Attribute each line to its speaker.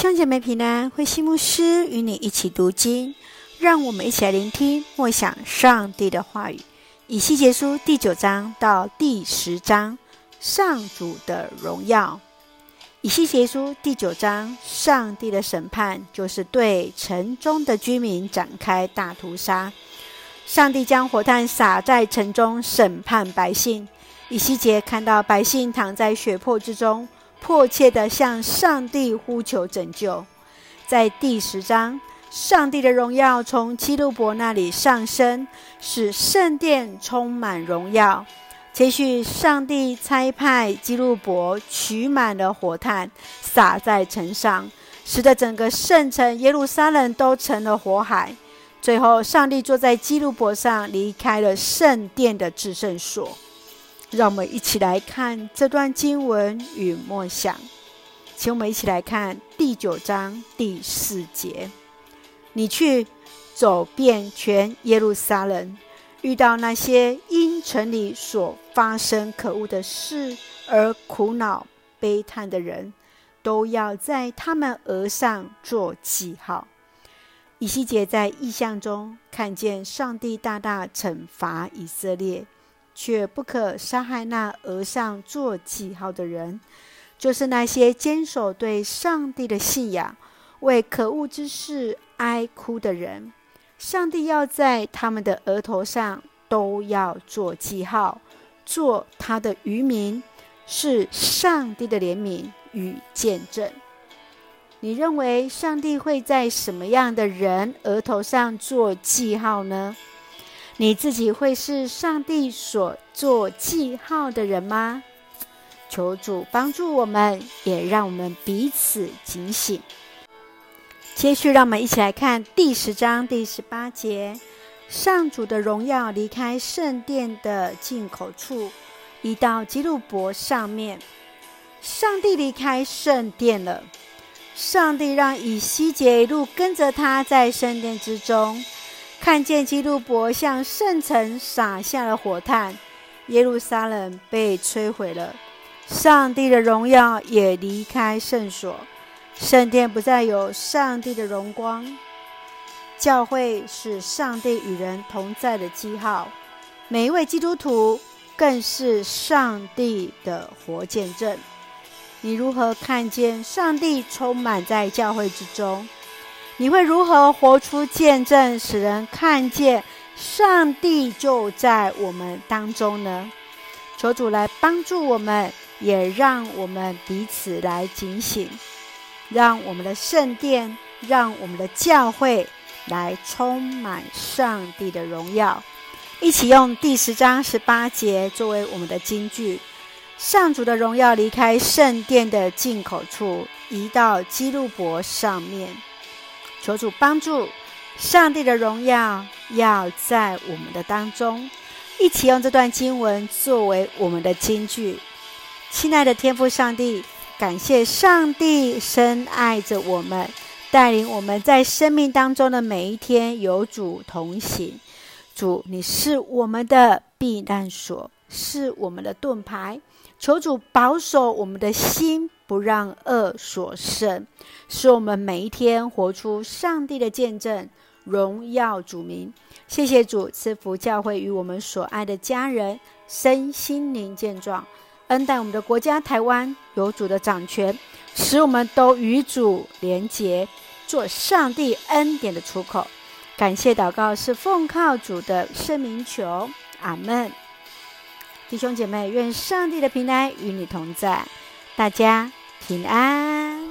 Speaker 1: 兄姐妹平安，慧馨牧师与你一起读经，让我们一起来聆听默想上帝的话语。以西结书第九章到第十章，上主的荣耀。以西结书第九章，上帝的审判就是对城中的居民展开大屠杀。上帝将火炭撒在城中，审判百姓。以西结看到百姓躺在血泊之中。迫切地向上帝呼求拯救。在第十章，上帝的荣耀从基路伯那里上升，使圣殿充满荣耀。接续，上帝差派基路伯取满了火炭，撒在城上，使得整个圣城耶路撒冷都成了火海。最后，上帝坐在基路伯上，离开了圣殿的至圣所。让我们一起来看这段经文与默想，请我们一起来看第九章第四节。你去走遍全耶路撒冷，遇到那些因城里所发生可恶的事而苦恼悲叹的人，都要在他们额上做记号。以西结在异象中看见上帝大大惩罚以色列。却不可杀害那额上做记号的人，就是那些坚守对上帝的信仰、为可恶之事哀哭的人。上帝要在他们的额头上都要做记号，做他的余民，是上帝的怜悯与见证。你认为上帝会在什么样的人额头上做记号呢？你自己会是上帝所做记号的人吗？求主帮助我们，也让我们彼此警醒。接续，让我们一起来看第十章第十八节：上主的荣耀离开圣殿的进口处，移到基路伯上面。上帝离开圣殿了。上帝让以西结一路跟着他在圣殿之中。看见基路伯向圣城撒下了火炭，耶路撒冷被摧毁了，上帝的荣耀也离开圣所，圣殿不再有上帝的荣光。教会是上帝与人同在的记号，每一位基督徒更是上帝的活见证。你如何看见上帝充满在教会之中？你会如何活出见证，使人看见上帝就在我们当中呢？求主来帮助我们，也让我们彼此来警醒，让我们的圣殿，让我们的教会来充满上帝的荣耀。一起用第十章十八节作为我们的金句：上主的荣耀离开圣殿的进口处，移到基路伯上面。求主帮助，上帝的荣耀要在我们的当中。一起用这段经文作为我们的金句。亲爱的天父上帝，感谢上帝深爱着我们，带领我们在生命当中的每一天有主同行。主，你是我们的避难所，是我们的盾牌。求主保守我们的心。不让恶所胜，使我们每一天活出上帝的见证，荣耀主名。谢谢主赐福教会与我们所爱的家人身心灵健壮，恩待我们的国家台湾有主的掌权，使我们都与主连结，做上帝恩典的出口。感谢祷告是奉靠主的圣名求，阿门。弟兄姐妹，愿上帝的平安与你同在，大家。平安。